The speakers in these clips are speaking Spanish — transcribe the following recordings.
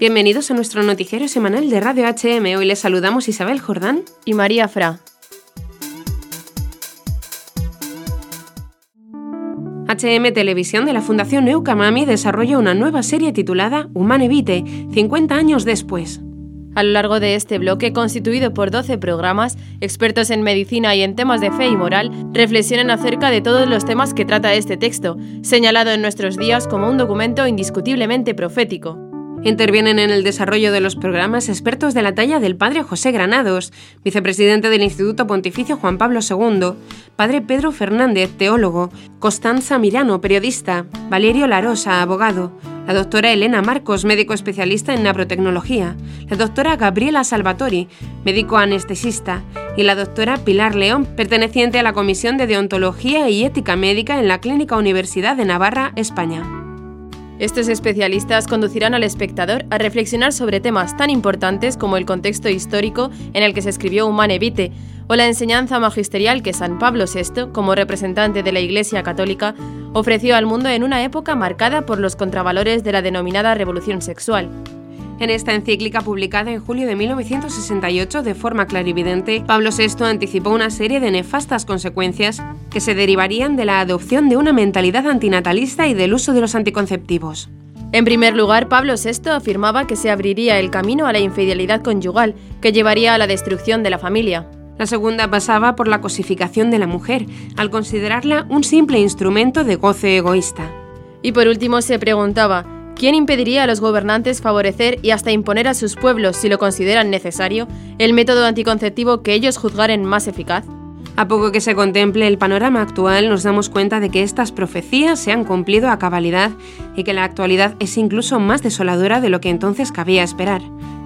Bienvenidos a nuestro noticiero semanal de Radio HM. Hoy les saludamos Isabel Jordán y María Fra. HM Televisión de la Fundación Eucamami desarrolla una nueva serie titulada Humane Vitae, 50 años después. A lo largo de este bloque, constituido por 12 programas, expertos en medicina y en temas de fe y moral reflexionan acerca de todos los temas que trata este texto, señalado en nuestros días como un documento indiscutiblemente profético. Intervienen en el desarrollo de los programas expertos de la talla del padre José Granados, vicepresidente del Instituto Pontificio Juan Pablo II, padre Pedro Fernández, teólogo, Constanza Mirano, periodista, Valerio Larosa, abogado, la doctora Elena Marcos, médico especialista en neurotecnología, la doctora Gabriela Salvatori, médico anestesista, y la doctora Pilar León, perteneciente a la Comisión de Deontología y Ética Médica en la Clínica Universidad de Navarra, España. Estos especialistas conducirán al espectador a reflexionar sobre temas tan importantes como el contexto histórico en el que se escribió Humane Vitae o la enseñanza magisterial que San Pablo VI, como representante de la Iglesia Católica, ofreció al mundo en una época marcada por los contravalores de la denominada revolución sexual. En esta encíclica publicada en julio de 1968 de forma clarividente, Pablo VI anticipó una serie de nefastas consecuencias que se derivarían de la adopción de una mentalidad antinatalista y del uso de los anticonceptivos. En primer lugar, Pablo VI afirmaba que se abriría el camino a la infidelidad conyugal, que llevaría a la destrucción de la familia. La segunda pasaba por la cosificación de la mujer, al considerarla un simple instrumento de goce egoísta. Y por último se preguntaba, ¿Quién impediría a los gobernantes favorecer y hasta imponer a sus pueblos, si lo consideran necesario, el método anticonceptivo que ellos juzgaren más eficaz? A poco que se contemple el panorama actual, nos damos cuenta de que estas profecías se han cumplido a cabalidad y que la actualidad es incluso más desoladora de lo que entonces cabía esperar.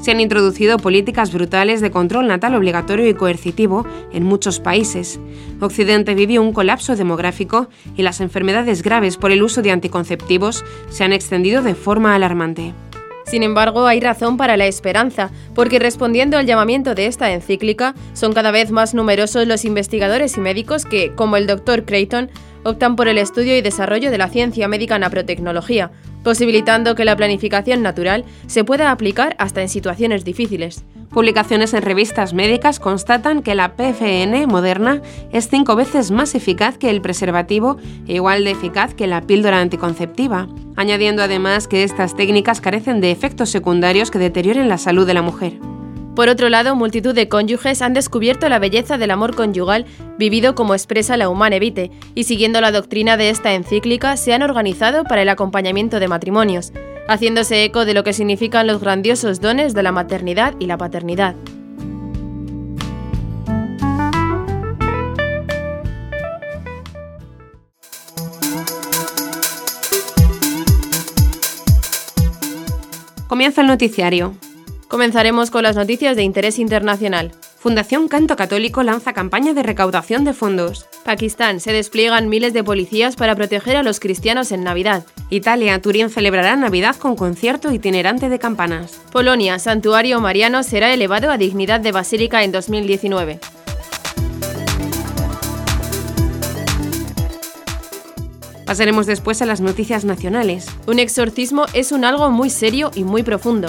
Se han introducido políticas brutales de control natal obligatorio y coercitivo en muchos países. Occidente vive un colapso demográfico y las enfermedades graves por el uso de anticonceptivos se han extendido de forma alarmante. Sin embargo, hay razón para la esperanza, porque respondiendo al llamamiento de esta encíclica, son cada vez más numerosos los investigadores y médicos que, como el Dr. Creighton, optan por el estudio y desarrollo de la ciencia médica naprotecnología, posibilitando que la planificación natural se pueda aplicar hasta en situaciones difíciles. Publicaciones en revistas médicas constatan que la PFN moderna es cinco veces más eficaz que el preservativo e igual de eficaz que la píldora anticonceptiva, añadiendo además que estas técnicas carecen de efectos secundarios que deterioren la salud de la mujer. Por otro lado, multitud de cónyuges han descubierto la belleza del amor conyugal vivido como expresa la Humane Vitae y siguiendo la doctrina de esta encíclica se han organizado para el acompañamiento de matrimonios, haciéndose eco de lo que significan los grandiosos dones de la maternidad y la paternidad. Comienza el noticiario. Comenzaremos con las noticias de interés internacional. Fundación Canto Católico lanza campaña de recaudación de fondos. Pakistán se despliegan miles de policías para proteger a los cristianos en Navidad. Italia, Turín celebrará Navidad con concierto itinerante de campanas. Polonia, Santuario Mariano será elevado a dignidad de basílica en 2019. Pasaremos después a las noticias nacionales. Un exorcismo es un algo muy serio y muy profundo.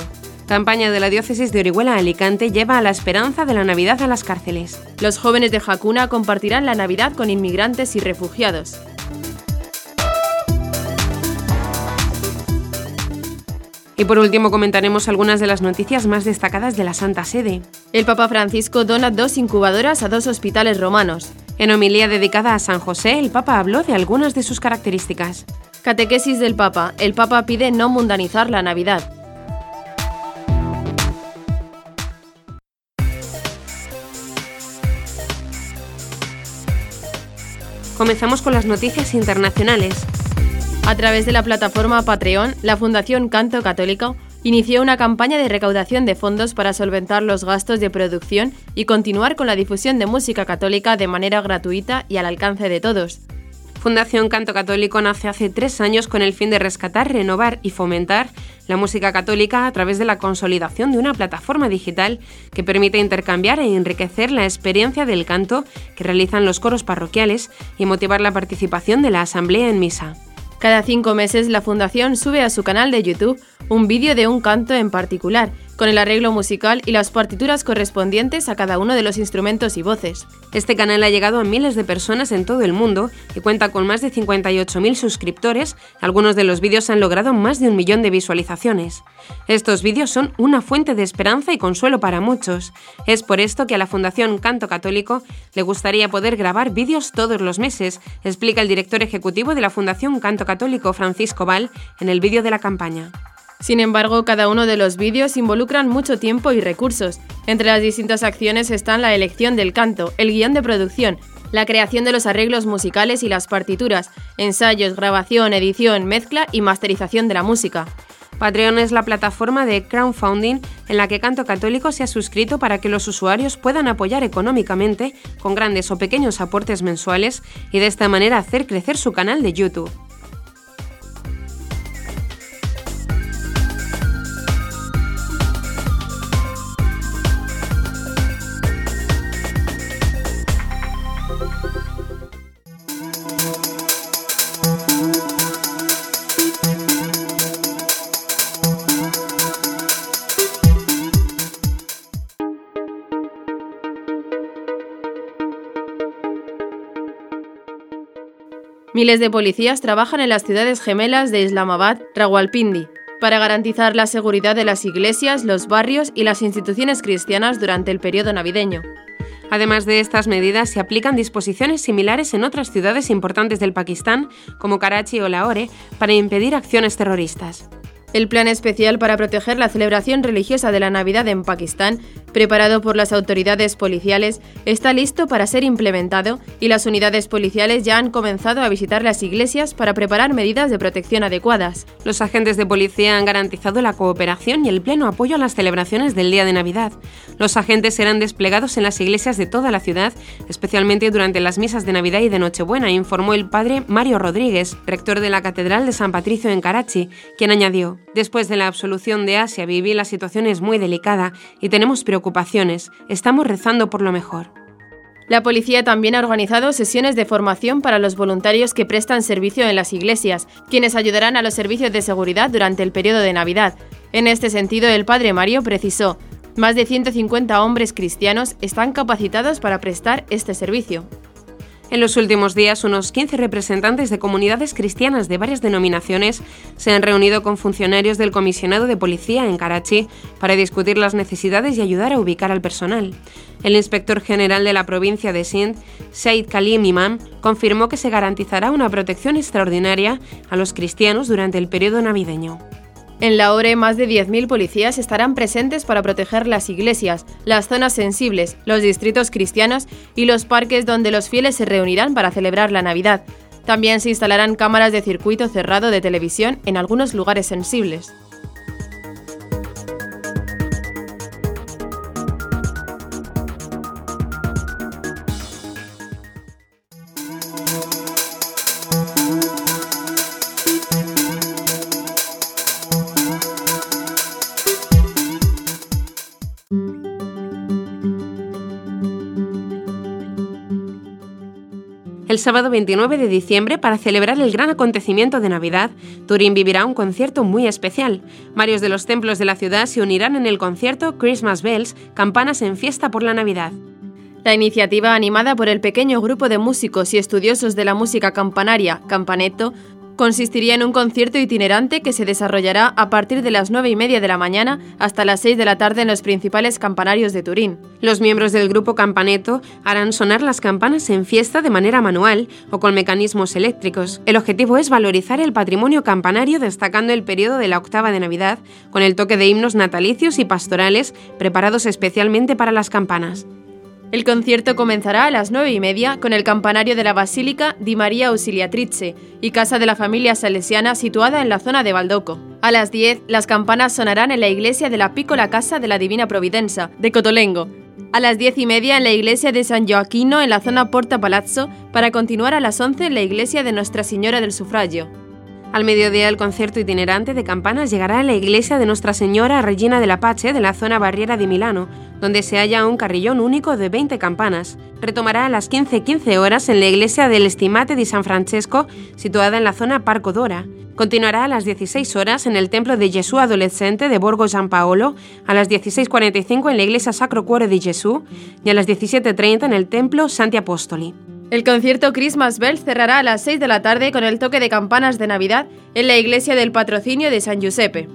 Campaña de la diócesis de Orihuela Alicante lleva a la esperanza de la Navidad a las cárceles. Los jóvenes de Jacuna compartirán la Navidad con inmigrantes y refugiados. Y por último comentaremos algunas de las noticias más destacadas de la Santa Sede. El Papa Francisco dona dos incubadoras a dos hospitales romanos. En homilía dedicada a San José, el Papa habló de algunas de sus características. Catequesis del Papa. El Papa pide no mundanizar la Navidad. Comenzamos con las noticias internacionales. A través de la plataforma Patreon, la Fundación Canto Católico inició una campaña de recaudación de fondos para solventar los gastos de producción y continuar con la difusión de música católica de manera gratuita y al alcance de todos. Fundación Canto Católico nace hace tres años con el fin de rescatar, renovar y fomentar la música católica a través de la consolidación de una plataforma digital que permite intercambiar e enriquecer la experiencia del canto que realizan los coros parroquiales y motivar la participación de la asamblea en misa. Cada cinco meses la Fundación sube a su canal de YouTube un vídeo de un canto en particular, con el arreglo musical y las partituras correspondientes a cada uno de los instrumentos y voces. Este canal ha llegado a miles de personas en todo el mundo y cuenta con más de 58.000 suscriptores. Algunos de los vídeos han logrado más de un millón de visualizaciones. Estos vídeos son una fuente de esperanza y consuelo para muchos. Es por esto que a la Fundación Canto Católico le gustaría poder grabar vídeos todos los meses, explica el director ejecutivo de la Fundación Canto Católico, Francisco Val, en el vídeo de la campaña. Sin embargo, cada uno de los vídeos involucran mucho tiempo y recursos. Entre las distintas acciones están la elección del canto, el guion de producción, la creación de los arreglos musicales y las partituras, ensayos, grabación, edición, mezcla y masterización de la música. Patreon es la plataforma de crowdfunding en la que Canto Católico se ha suscrito para que los usuarios puedan apoyar económicamente con grandes o pequeños aportes mensuales y de esta manera hacer crecer su canal de YouTube. Miles de policías trabajan en las ciudades gemelas de Islamabad, Rawalpindi, para garantizar la seguridad de las iglesias, los barrios y las instituciones cristianas durante el periodo navideño. Además de estas medidas, se aplican disposiciones similares en otras ciudades importantes del Pakistán, como Karachi o Lahore, para impedir acciones terroristas. El plan especial para proteger la celebración religiosa de la Navidad en Pakistán, preparado por las autoridades policiales, está listo para ser implementado y las unidades policiales ya han comenzado a visitar las iglesias para preparar medidas de protección adecuadas. Los agentes de policía han garantizado la cooperación y el pleno apoyo a las celebraciones del día de Navidad. Los agentes serán desplegados en las iglesias de toda la ciudad, especialmente durante las misas de Navidad y de Nochebuena, informó el padre Mario Rodríguez, rector de la Catedral de San Patricio en Karachi, quien añadió: Después de la absolución de Asia, viví la situación es muy delicada y tenemos preocupaciones. Estamos rezando por lo mejor. La policía también ha organizado sesiones de formación para los voluntarios que prestan servicio en las iglesias, quienes ayudarán a los servicios de seguridad durante el periodo de Navidad. En este sentido, el padre Mario precisó, más de 150 hombres cristianos están capacitados para prestar este servicio. En los últimos días, unos 15 representantes de comunidades cristianas de varias denominaciones se han reunido con funcionarios del comisionado de policía en Karachi para discutir las necesidades y ayudar a ubicar al personal. El inspector general de la provincia de Sindh, Said Kalim Imam, confirmó que se garantizará una protección extraordinaria a los cristianos durante el periodo navideño. En la ORE, más de 10.000 policías estarán presentes para proteger las iglesias, las zonas sensibles, los distritos cristianos y los parques donde los fieles se reunirán para celebrar la Navidad. También se instalarán cámaras de circuito cerrado de televisión en algunos lugares sensibles. Sábado 29 de diciembre, para celebrar el gran acontecimiento de Navidad, Turín vivirá un concierto muy especial. Varios de los templos de la ciudad se unirán en el concierto Christmas Bells, campanas en fiesta por la Navidad. La iniciativa, animada por el pequeño grupo de músicos y estudiosos de la música campanaria, Campaneto, Consistiría en un concierto itinerante que se desarrollará a partir de las 9 y media de la mañana hasta las 6 de la tarde en los principales campanarios de Turín. Los miembros del grupo Campaneto harán sonar las campanas en fiesta de manera manual o con mecanismos eléctricos. El objetivo es valorizar el patrimonio campanario destacando el periodo de la octava de Navidad con el toque de himnos natalicios y pastorales preparados especialmente para las campanas. El concierto comenzará a las nueve y media con el campanario de la Basílica di María Ausiliatrice y casa de la familia salesiana situada en la zona de Baldoco. A las 10, las campanas sonarán en la iglesia de la Piccola Casa de la Divina Providenza, de Cotolengo. A las diez y media en la iglesia de San Joaquino en la zona Porta Palazzo, para continuar a las 11 en la iglesia de Nuestra Señora del Sufragio. Al mediodía el concierto itinerante de campanas llegará a la iglesia de Nuestra Señora Regina de la Pace de la zona barriera de Milano, donde se halla un carrillón único de 20 campanas. Retomará a las 15.15 horas en la iglesia del Estimate di San Francesco, situada en la zona Parco Dora. Continuará a las 16 horas en el templo de Jesús Adolescente de Borgo San Paolo, a las 16.45 en la iglesia Sacro Cuore di Jesús y a las 17.30 en el templo Santi Apostoli. El concierto Christmas Bell cerrará a las 6 de la tarde con el toque de campanas de Navidad en la iglesia del patrocinio de San Giuseppe.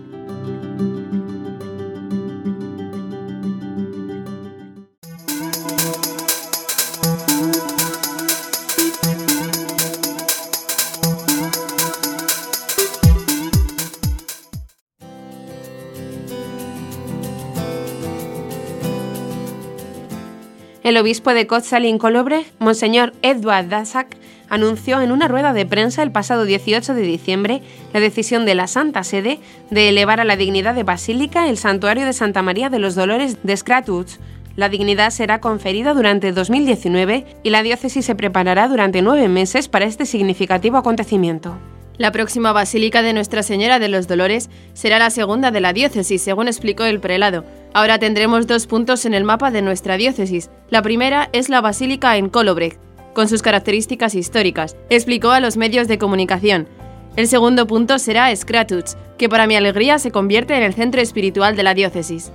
El obispo de Kotzalin Colobre, Monseñor Edward Dasak, anunció en una rueda de prensa el pasado 18 de diciembre la decisión de la Santa Sede de elevar a la dignidad de basílica el santuario de Santa María de los Dolores de Scratuch. La dignidad será conferida durante 2019 y la diócesis se preparará durante nueve meses para este significativo acontecimiento. La próxima Basílica de Nuestra Señora de los Dolores será la segunda de la diócesis, según explicó el prelado. Ahora tendremos dos puntos en el mapa de nuestra diócesis. La primera es la Basílica en Kolobrecht, con sus características históricas, explicó a los medios de comunicación. El segundo punto será Scratuch, que para mi alegría se convierte en el centro espiritual de la diócesis.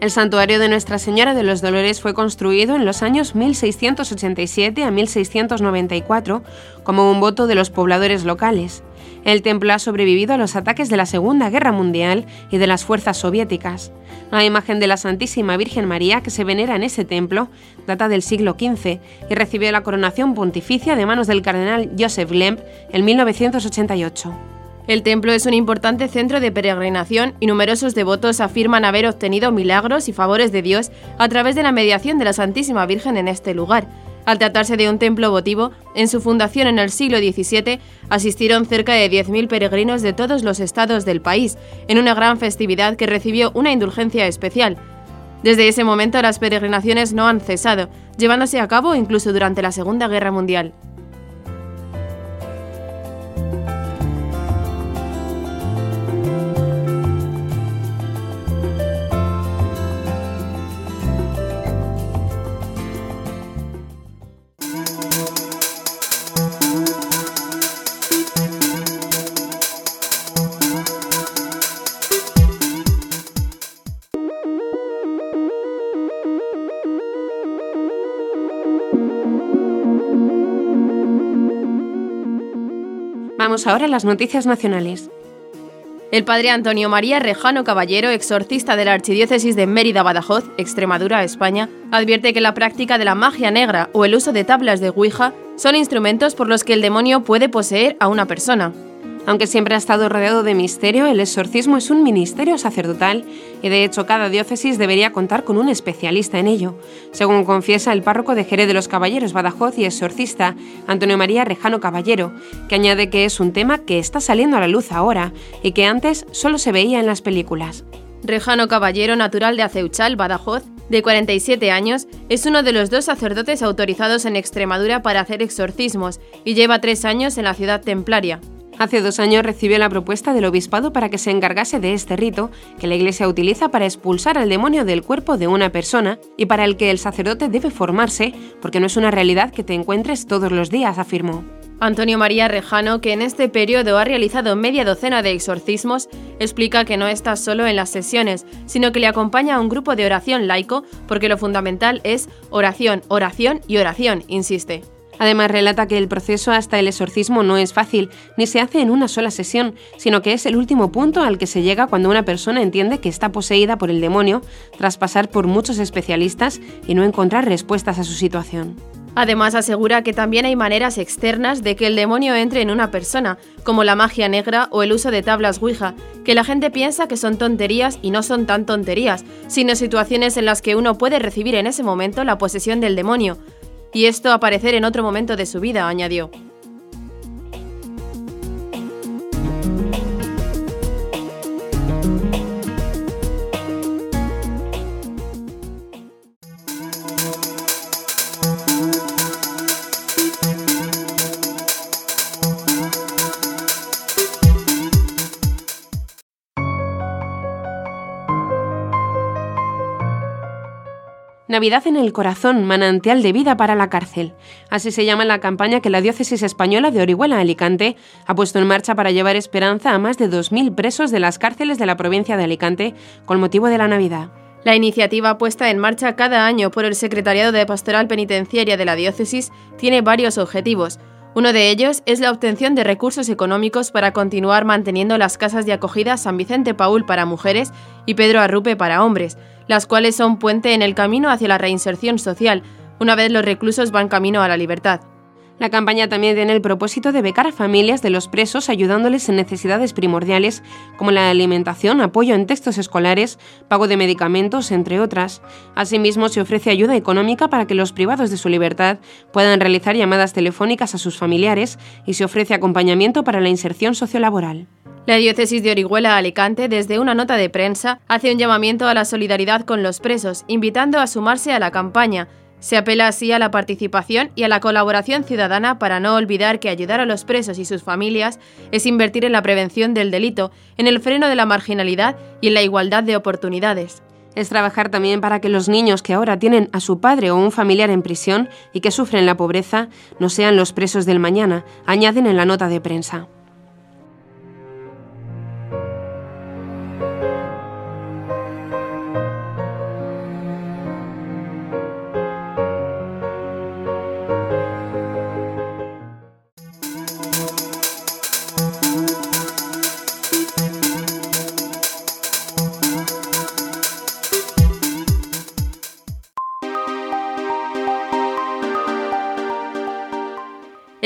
El santuario de Nuestra Señora de los Dolores fue construido en los años 1687 a 1694 como un voto de los pobladores locales. El templo ha sobrevivido a los ataques de la Segunda Guerra Mundial y de las fuerzas soviéticas. La imagen de la Santísima Virgen María que se venera en ese templo data del siglo XV y recibió la coronación pontificia de manos del cardenal Joseph Lemp en 1988. El templo es un importante centro de peregrinación y numerosos devotos afirman haber obtenido milagros y favores de Dios a través de la mediación de la Santísima Virgen en este lugar. Al tratarse de un templo votivo, en su fundación en el siglo XVII asistieron cerca de 10.000 peregrinos de todos los estados del país, en una gran festividad que recibió una indulgencia especial. Desde ese momento las peregrinaciones no han cesado, llevándose a cabo incluso durante la Segunda Guerra Mundial. Ahora las noticias nacionales. El padre Antonio María Rejano Caballero, exorcista de la Archidiócesis de Mérida Badajoz, Extremadura, España, advierte que la práctica de la magia negra o el uso de tablas de Ouija son instrumentos por los que el demonio puede poseer a una persona. Aunque siempre ha estado rodeado de misterio, el exorcismo es un ministerio sacerdotal y de hecho cada diócesis debería contar con un especialista en ello, según confiesa el párroco de Jerez de los Caballeros Badajoz y exorcista Antonio María Rejano Caballero, que añade que es un tema que está saliendo a la luz ahora y que antes solo se veía en las películas. Rejano Caballero, natural de Aceuchal, Badajoz, de 47 años, es uno de los dos sacerdotes autorizados en Extremadura para hacer exorcismos y lleva tres años en la ciudad templaria. Hace dos años recibió la propuesta del obispado para que se encargase de este rito que la Iglesia utiliza para expulsar al demonio del cuerpo de una persona y para el que el sacerdote debe formarse porque no es una realidad que te encuentres todos los días, afirmó. Antonio María Rejano, que en este periodo ha realizado media docena de exorcismos, explica que no está solo en las sesiones, sino que le acompaña a un grupo de oración laico porque lo fundamental es oración, oración y oración, insiste. Además, relata que el proceso hasta el exorcismo no es fácil, ni se hace en una sola sesión, sino que es el último punto al que se llega cuando una persona entiende que está poseída por el demonio, tras pasar por muchos especialistas y no encontrar respuestas a su situación. Además, asegura que también hay maneras externas de que el demonio entre en una persona, como la magia negra o el uso de tablas Ouija, que la gente piensa que son tonterías y no son tan tonterías, sino situaciones en las que uno puede recibir en ese momento la posesión del demonio, y esto aparecer en otro momento de su vida, añadió. Navidad en el corazón, manantial de vida para la cárcel. Así se llama la campaña que la diócesis española de Orihuela Alicante ha puesto en marcha para llevar esperanza a más de 2.000 presos de las cárceles de la provincia de Alicante con motivo de la Navidad. La iniciativa puesta en marcha cada año por el Secretariado de Pastoral Penitenciaria de la diócesis tiene varios objetivos. Uno de ellos es la obtención de recursos económicos para continuar manteniendo las casas de acogida San Vicente Paul para mujeres y Pedro Arrupe para hombres, las cuales son puente en el camino hacia la reinserción social, una vez los reclusos van camino a la libertad. La campaña también tiene el propósito de becar a familias de los presos ayudándoles en necesidades primordiales como la alimentación, apoyo en textos escolares, pago de medicamentos, entre otras. Asimismo, se ofrece ayuda económica para que los privados de su libertad puedan realizar llamadas telefónicas a sus familiares y se ofrece acompañamiento para la inserción sociolaboral. La diócesis de Orihuela Alicante, desde una nota de prensa, hace un llamamiento a la solidaridad con los presos, invitando a sumarse a la campaña. Se apela así a la participación y a la colaboración ciudadana para no olvidar que ayudar a los presos y sus familias es invertir en la prevención del delito, en el freno de la marginalidad y en la igualdad de oportunidades. Es trabajar también para que los niños que ahora tienen a su padre o un familiar en prisión y que sufren la pobreza no sean los presos del mañana, añaden en la nota de prensa.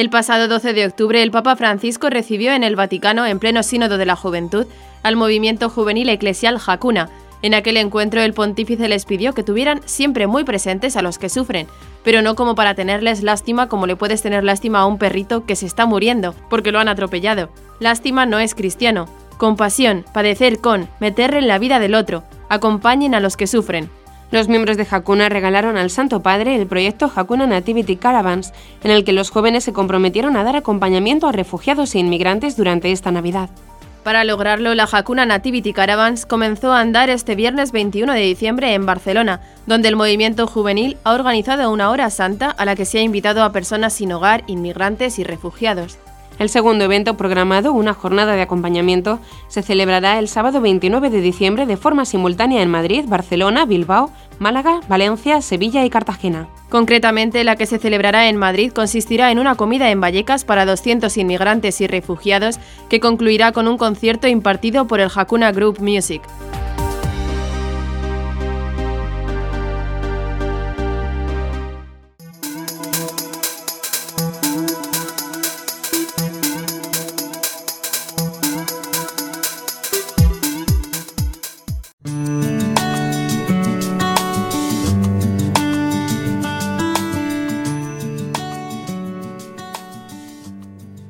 El pasado 12 de octubre, el Papa Francisco recibió en el Vaticano, en pleno Sínodo de la Juventud, al movimiento juvenil eclesial Jacuna. En aquel encuentro, el pontífice les pidió que tuvieran siempre muy presentes a los que sufren, pero no como para tenerles lástima como le puedes tener lástima a un perrito que se está muriendo, porque lo han atropellado. Lástima no es cristiano. Compasión, padecer con, meterle en la vida del otro. Acompañen a los que sufren. Los miembros de Hakuna regalaron al Santo Padre el proyecto Hakuna Nativity Caravans, en el que los jóvenes se comprometieron a dar acompañamiento a refugiados e inmigrantes durante esta Navidad. Para lograrlo, la Hakuna Nativity Caravans comenzó a andar este viernes 21 de diciembre en Barcelona, donde el movimiento juvenil ha organizado una hora santa a la que se ha invitado a personas sin hogar, inmigrantes y refugiados. El segundo evento programado, una jornada de acompañamiento, se celebrará el sábado 29 de diciembre de forma simultánea en Madrid, Barcelona, Bilbao, Málaga, Valencia, Sevilla y Cartagena. Concretamente, la que se celebrará en Madrid consistirá en una comida en Vallecas para 200 inmigrantes y refugiados que concluirá con un concierto impartido por el Hakuna Group Music.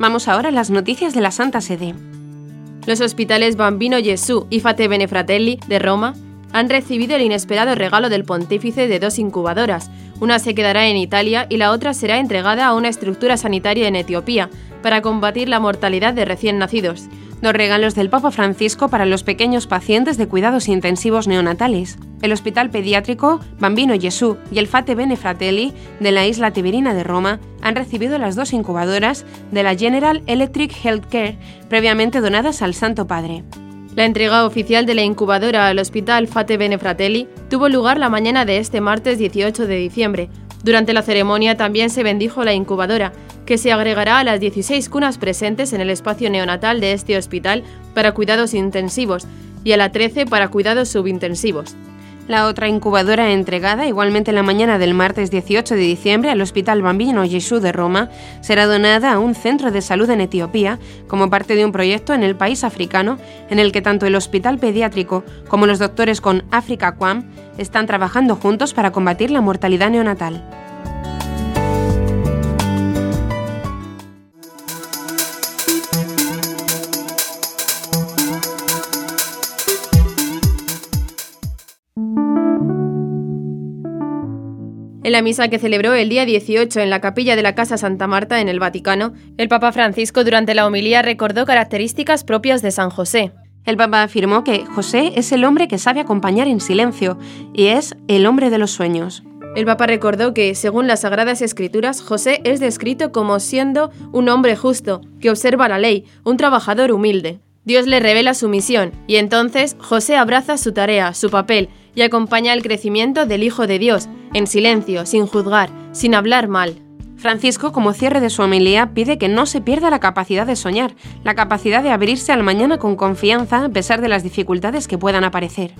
Vamos ahora a las noticias de la Santa Sede. Los hospitales Bambino Gesù y Fate Benefratelli de Roma han recibido el inesperado regalo del pontífice de dos incubadoras. Una se quedará en Italia y la otra será entregada a una estructura sanitaria en Etiopía para combatir la mortalidad de recién nacidos. Dos regalos del Papa Francisco para los pequeños pacientes de cuidados intensivos neonatales. El Hospital Pediátrico Bambino Gesù y el Fate Bene Fratelli de la isla Tiberina de Roma han recibido las dos incubadoras de la General Electric Healthcare previamente donadas al Santo Padre. La entrega oficial de la incubadora al Hospital Fate Bene Fratelli tuvo lugar la mañana de este martes 18 de diciembre. Durante la ceremonia también se bendijo la incubadora, que se agregará a las 16 cunas presentes en el espacio neonatal de este hospital para cuidados intensivos y a la 13 para cuidados subintensivos. La otra incubadora entregada, igualmente la mañana del martes 18 de diciembre, al Hospital Bambino Gesù de Roma, será donada a un centro de salud en Etiopía como parte de un proyecto en el país africano en el que tanto el Hospital Pediátrico como los doctores con Africa Quam están trabajando juntos para combatir la mortalidad neonatal. En la misa que celebró el día 18 en la capilla de la Casa Santa Marta en el Vaticano, el Papa Francisco durante la homilía recordó características propias de San José. El Papa afirmó que José es el hombre que sabe acompañar en silencio y es el hombre de los sueños. El Papa recordó que, según las Sagradas Escrituras, José es descrito como siendo un hombre justo, que observa la ley, un trabajador humilde. Dios le revela su misión, y entonces José abraza su tarea, su papel, y acompaña el crecimiento del Hijo de Dios, en silencio, sin juzgar, sin hablar mal. Francisco, como cierre de su homilía, pide que no se pierda la capacidad de soñar, la capacidad de abrirse al mañana con confianza a pesar de las dificultades que puedan aparecer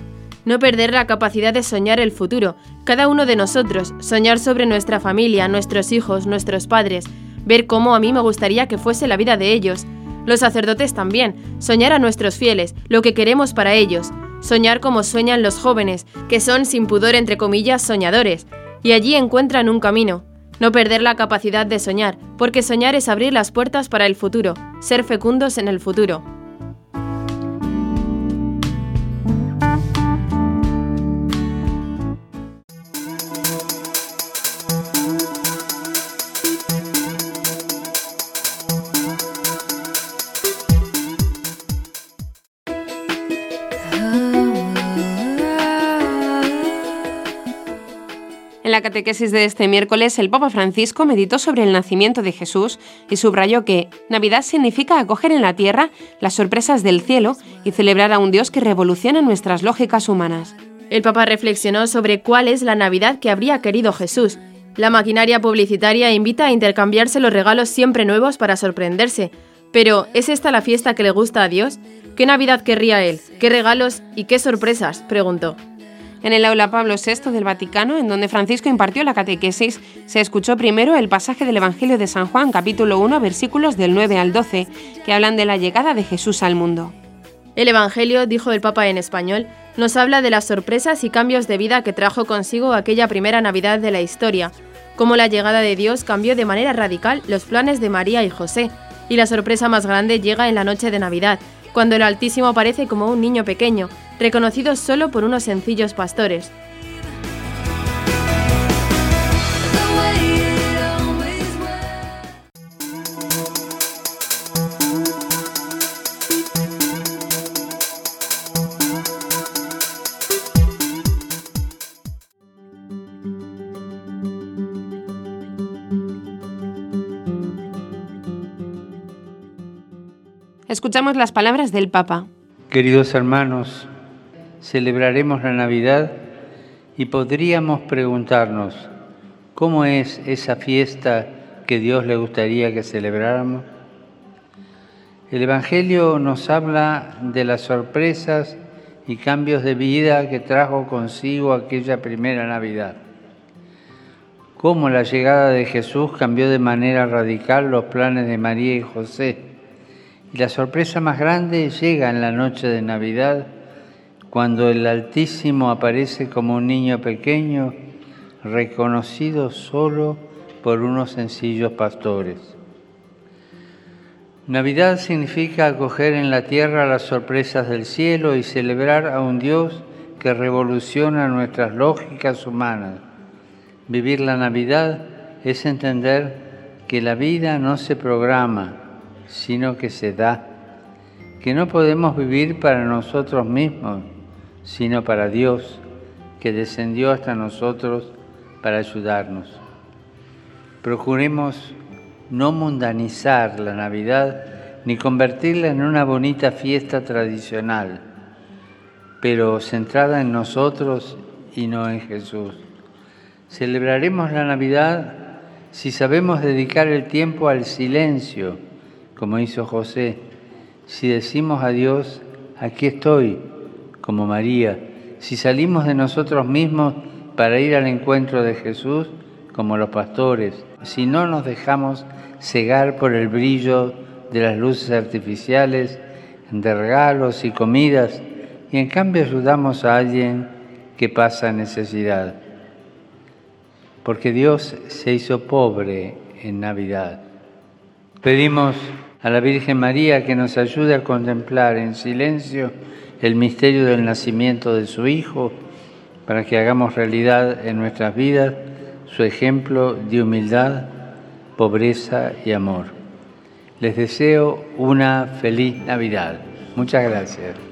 no perder la capacidad de soñar el futuro, cada uno de nosotros, soñar sobre nuestra familia, nuestros hijos, nuestros padres, ver cómo a mí me gustaría que fuese la vida de ellos. Los sacerdotes también, soñar a nuestros fieles, lo que queremos para ellos, soñar como sueñan los jóvenes, que son sin pudor entre comillas soñadores, y allí encuentran un camino. No perder la capacidad de soñar, porque soñar es abrir las puertas para el futuro, ser fecundos en el futuro. En la catequesis de este miércoles, el Papa Francisco meditó sobre el nacimiento de Jesús y subrayó que Navidad significa acoger en la tierra las sorpresas del cielo y celebrar a un Dios que revoluciona nuestras lógicas humanas. El Papa reflexionó sobre cuál es la Navidad que habría querido Jesús. La maquinaria publicitaria invita a intercambiarse los regalos siempre nuevos para sorprenderse. Pero, ¿es esta la fiesta que le gusta a Dios? ¿Qué Navidad querría Él? ¿Qué regalos y qué sorpresas? preguntó. En el aula Pablo VI del Vaticano, en donde Francisco impartió la catequesis, se escuchó primero el pasaje del Evangelio de San Juan, capítulo 1, versículos del 9 al 12, que hablan de la llegada de Jesús al mundo. El Evangelio, dijo el Papa en español, nos habla de las sorpresas y cambios de vida que trajo consigo aquella primera Navidad de la historia, cómo la llegada de Dios cambió de manera radical los planes de María y José, y la sorpresa más grande llega en la noche de Navidad, cuando el Altísimo aparece como un niño pequeño, reconocido solo por unos sencillos pastores. Escuchamos las palabras del Papa. Queridos hermanos, celebraremos la Navidad y podríamos preguntarnos, ¿cómo es esa fiesta que Dios le gustaría que celebráramos? El Evangelio nos habla de las sorpresas y cambios de vida que trajo consigo aquella primera Navidad. Cómo la llegada de Jesús cambió de manera radical los planes de María y José la sorpresa más grande llega en la noche de Navidad, cuando el Altísimo aparece como un niño pequeño, reconocido solo por unos sencillos pastores. Navidad significa acoger en la tierra las sorpresas del cielo y celebrar a un Dios que revoluciona nuestras lógicas humanas. Vivir la Navidad es entender que la vida no se programa, sino que se da, que no podemos vivir para nosotros mismos, sino para Dios, que descendió hasta nosotros para ayudarnos. Procuremos no mundanizar la Navidad ni convertirla en una bonita fiesta tradicional, pero centrada en nosotros y no en Jesús. Celebraremos la Navidad si sabemos dedicar el tiempo al silencio, como hizo José, si decimos a Dios, aquí estoy, como María, si salimos de nosotros mismos para ir al encuentro de Jesús, como los pastores, si no nos dejamos cegar por el brillo de las luces artificiales, de regalos y comidas, y en cambio ayudamos a alguien que pasa necesidad. Porque Dios se hizo pobre en Navidad. Pedimos a la Virgen María que nos ayude a contemplar en silencio el misterio del nacimiento de su Hijo, para que hagamos realidad en nuestras vidas su ejemplo de humildad, pobreza y amor. Les deseo una feliz Navidad. Muchas gracias.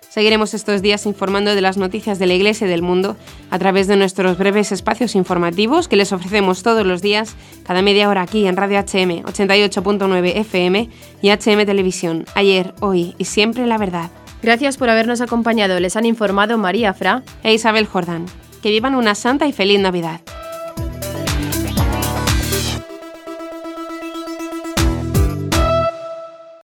Seguiremos estos días informando de las noticias de la Iglesia y del mundo a través de nuestros breves espacios informativos que les ofrecemos todos los días, cada media hora aquí en Radio HM 88.9 FM y HM Televisión. Ayer, hoy y siempre la verdad. Gracias por habernos acompañado. Les han informado María Fra e Isabel Jordán. Que vivan una santa y feliz Navidad.